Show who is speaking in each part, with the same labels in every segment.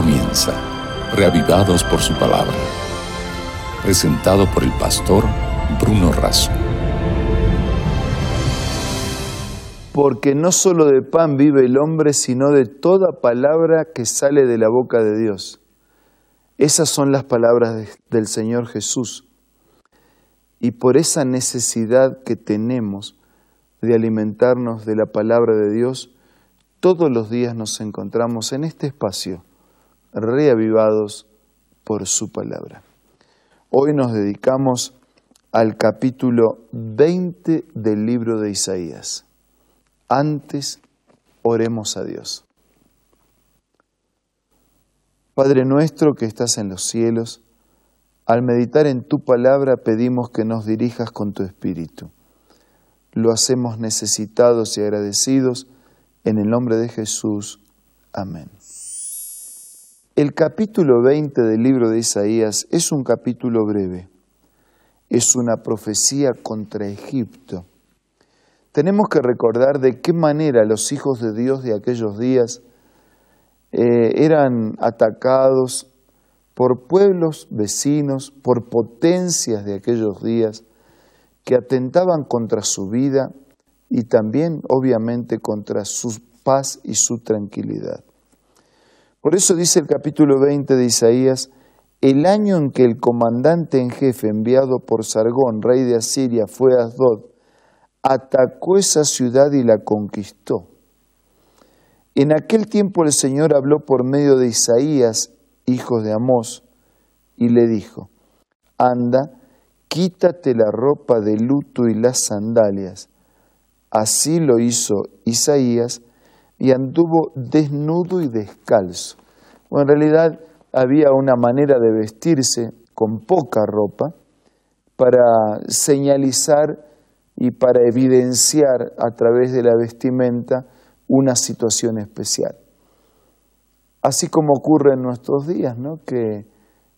Speaker 1: comienza, reavivados por su palabra. Presentado por el pastor Bruno Razo.
Speaker 2: Porque no solo de pan vive el hombre, sino de toda palabra que sale de la boca de Dios. Esas son las palabras del Señor Jesús. Y por esa necesidad que tenemos de alimentarnos de la palabra de Dios, todos los días nos encontramos en este espacio, reavivados por su palabra. Hoy nos dedicamos al capítulo 20 del libro de Isaías. Antes, oremos a Dios. Padre nuestro que estás en los cielos, al meditar en tu palabra pedimos que nos dirijas con tu espíritu. Lo hacemos necesitados y agradecidos en el nombre de Jesús. Amén. El capítulo 20 del libro de Isaías es un capítulo breve. Es una profecía contra Egipto. Tenemos que recordar de qué manera los hijos de Dios de aquellos días eh, eran atacados por pueblos vecinos, por potencias de aquellos días que atentaban contra su vida y también obviamente contra su paz y su tranquilidad. Por eso dice el capítulo 20 de Isaías, el año en que el comandante en jefe enviado por Sargón, rey de Asiria, fue a Asdod, atacó esa ciudad y la conquistó. En aquel tiempo el Señor habló por medio de Isaías, hijo de Amós, y le dijo, anda, quítate la ropa de luto y las sandalias. Así lo hizo Isaías y anduvo desnudo y descalzo. Bueno, en realidad había una manera de vestirse con poca ropa para señalizar y para evidenciar a través de la vestimenta una situación especial. Así como ocurre en nuestros días, ¿no? que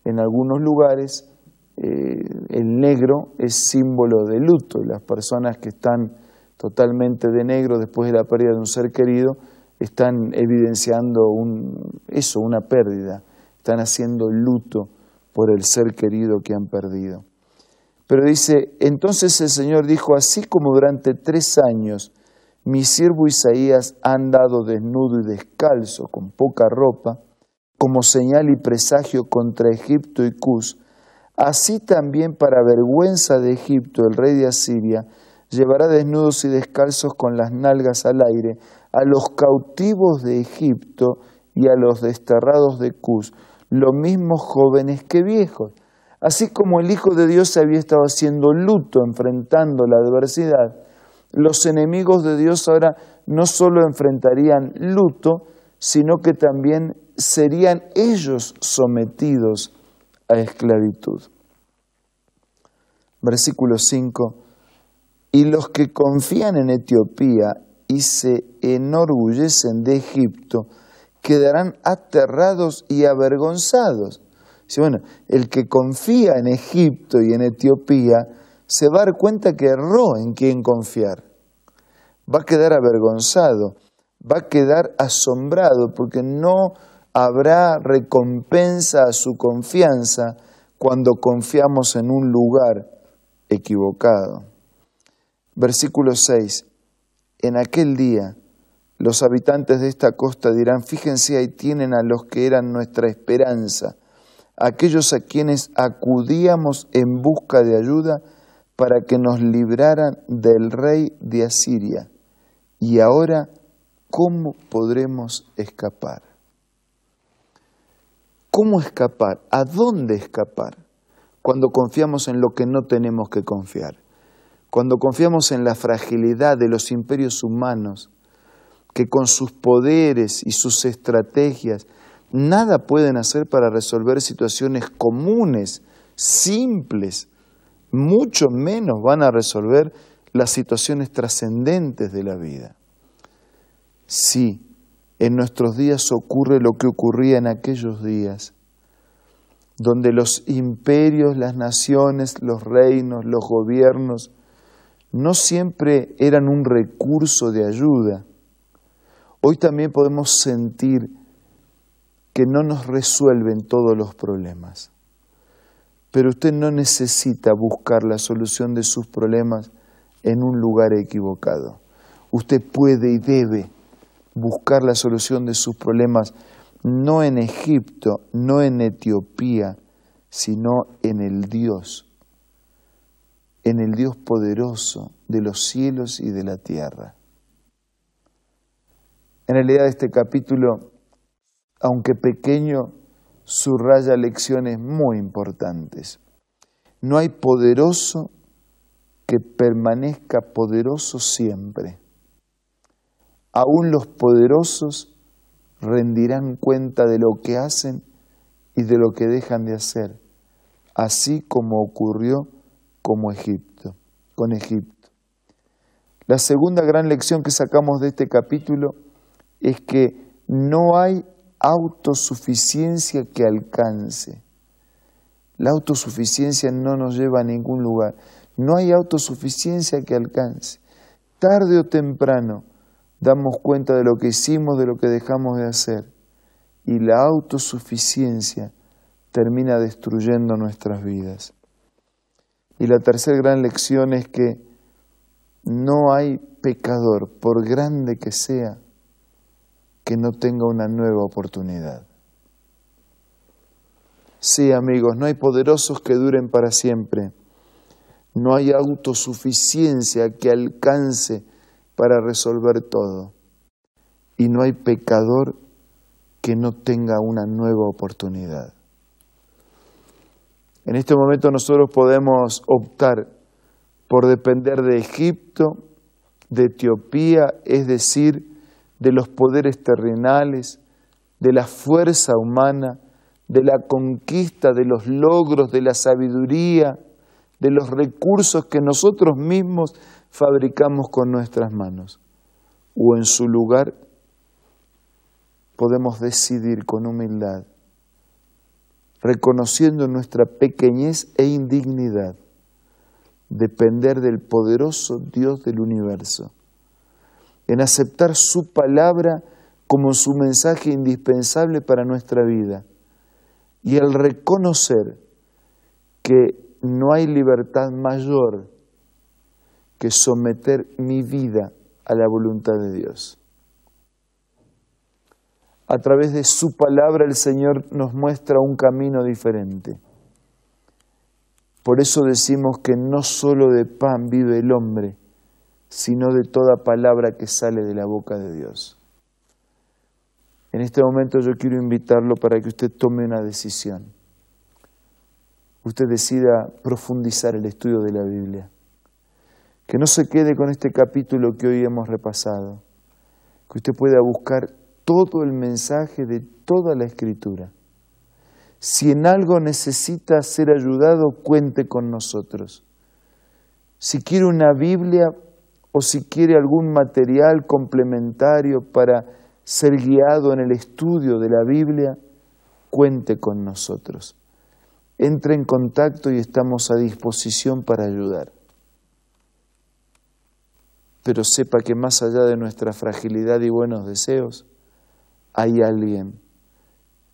Speaker 2: en algunos lugares eh, el negro es símbolo de luto. Las personas que están totalmente de negro después de la pérdida de un ser querido están evidenciando un, eso, una pérdida. Están haciendo luto por el ser querido que han perdido. Pero dice, entonces el Señor dijo, así como durante tres años mi siervo Isaías ha andado desnudo y descalzo, con poca ropa, como señal y presagio contra Egipto y Cus, así también para vergüenza de Egipto, el rey de Asiria, llevará desnudos y descalzos con las nalgas al aire a los cautivos de Egipto y a los desterrados de Cus, lo mismos jóvenes que viejos. Así como el Hijo de Dios había estado haciendo luto, enfrentando la adversidad, los enemigos de Dios ahora no solo enfrentarían luto, sino que también serían ellos sometidos a esclavitud. Versículo 5. Y los que confían en Etiopía y se enorgullecen de Egipto, quedarán aterrados y avergonzados. bueno, el que confía en Egipto y en Etiopía se va a dar cuenta que erró en quién confiar. Va a quedar avergonzado, va a quedar asombrado porque no habrá recompensa a su confianza cuando confiamos en un lugar equivocado. Versículo 6. En aquel día los habitantes de esta costa dirán, fíjense ahí tienen a los que eran nuestra esperanza, aquellos a quienes acudíamos en busca de ayuda, para que nos libraran del rey de Asiria. Y ahora, ¿cómo podremos escapar? ¿Cómo escapar? ¿A dónde escapar? Cuando confiamos en lo que no tenemos que confiar. Cuando confiamos en la fragilidad de los imperios humanos, que con sus poderes y sus estrategias nada pueden hacer para resolver situaciones comunes, simples, mucho menos van a resolver las situaciones trascendentes de la vida. Sí, en nuestros días ocurre lo que ocurría en aquellos días, donde los imperios, las naciones, los reinos, los gobiernos, no siempre eran un recurso de ayuda. Hoy también podemos sentir que no nos resuelven todos los problemas. Pero usted no necesita buscar la solución de sus problemas en un lugar equivocado. Usted puede y debe buscar la solución de sus problemas no en Egipto, no en Etiopía, sino en el Dios, en el Dios poderoso de los cielos y de la tierra. En realidad este capítulo, aunque pequeño, subraya lecciones muy importantes. No hay poderoso que permanezca poderoso siempre. Aún los poderosos rendirán cuenta de lo que hacen y de lo que dejan de hacer, así como ocurrió como Egipto, con Egipto. La segunda gran lección que sacamos de este capítulo es que no hay autosuficiencia que alcance. La autosuficiencia no nos lleva a ningún lugar. No hay autosuficiencia que alcance. Tarde o temprano damos cuenta de lo que hicimos, de lo que dejamos de hacer. Y la autosuficiencia termina destruyendo nuestras vidas. Y la tercera gran lección es que no hay pecador, por grande que sea, que no tenga una nueva oportunidad. Sí, amigos, no hay poderosos que duren para siempre. No hay autosuficiencia que alcance para resolver todo. Y no hay pecador que no tenga una nueva oportunidad. En este momento nosotros podemos optar por depender de Egipto, de Etiopía, es decir, de los poderes terrenales, de la fuerza humana, de la conquista, de los logros, de la sabiduría, de los recursos que nosotros mismos fabricamos con nuestras manos. O en su lugar podemos decidir con humildad, reconociendo nuestra pequeñez e indignidad, depender del poderoso Dios del universo, en aceptar su palabra como su mensaje indispensable para nuestra vida y al reconocer que no hay libertad mayor que someter mi vida a la voluntad de Dios. A través de su palabra el Señor nos muestra un camino diferente. Por eso decimos que no solo de pan vive el hombre, sino de toda palabra que sale de la boca de Dios. En este momento yo quiero invitarlo para que usted tome una decisión. Usted decida profundizar el estudio de la Biblia. Que no se quede con este capítulo que hoy hemos repasado. Que usted pueda buscar todo el mensaje de toda la escritura. Si en algo necesita ser ayudado, cuente con nosotros. Si quiere una Biblia o si quiere algún material complementario para ser guiado en el estudio de la Biblia, cuente con nosotros. Entre en contacto y estamos a disposición para ayudar. Pero sepa que más allá de nuestra fragilidad y buenos deseos, hay alguien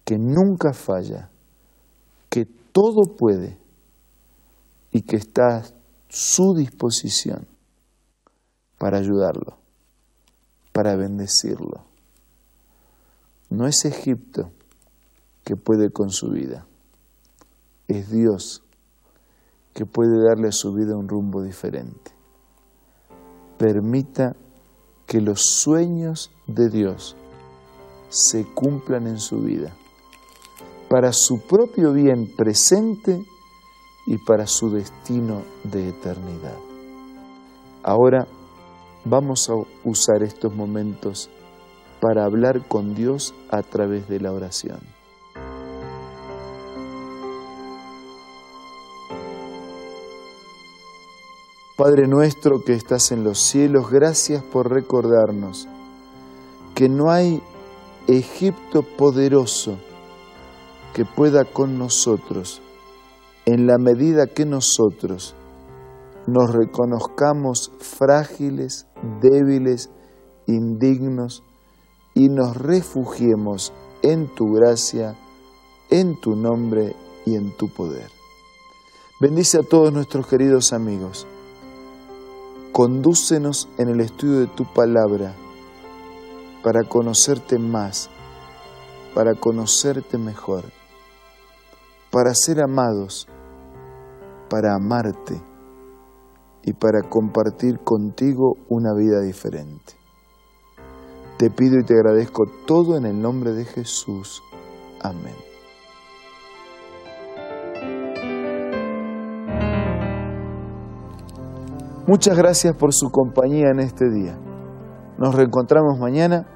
Speaker 2: que nunca falla, que todo puede y que está a su disposición para ayudarlo, para bendecirlo. No es Egipto que puede con su vida, es Dios que puede darle a su vida un rumbo diferente. Permita que los sueños de Dios se cumplan en su vida, para su propio bien presente y para su destino de eternidad. Ahora vamos a usar estos momentos para hablar con Dios a través de la oración. Padre nuestro que estás en los cielos, gracias por recordarnos que no hay Egipto poderoso que pueda con nosotros en la medida que nosotros nos reconozcamos frágiles, débiles, indignos y nos refugiemos en tu gracia, en tu nombre y en tu poder. Bendice a todos nuestros queridos amigos. Condúcenos en el estudio de tu palabra para conocerte más, para conocerte mejor, para ser amados, para amarte y para compartir contigo una vida diferente. Te pido y te agradezco todo en el nombre de Jesús. Amén. Muchas gracias por su compañía en este día. Nos reencontramos mañana